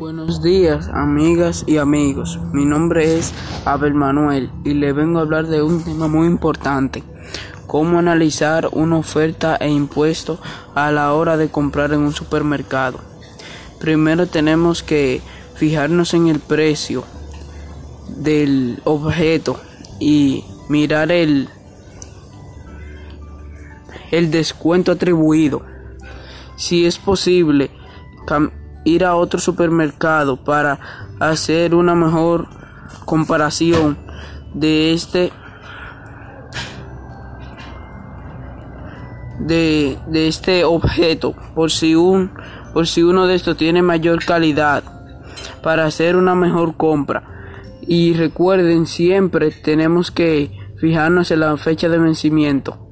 Buenos días, amigas y amigos. Mi nombre es Abel Manuel y le vengo a hablar de un tema muy importante. Cómo analizar una oferta e impuesto a la hora de comprar en un supermercado. Primero tenemos que fijarnos en el precio del objeto y mirar el, el descuento atribuido. Si es posible, ir a otro supermercado para hacer una mejor comparación de este de, de este objeto por si un por si uno de estos tiene mayor calidad para hacer una mejor compra. Y recuerden siempre tenemos que fijarnos en la fecha de vencimiento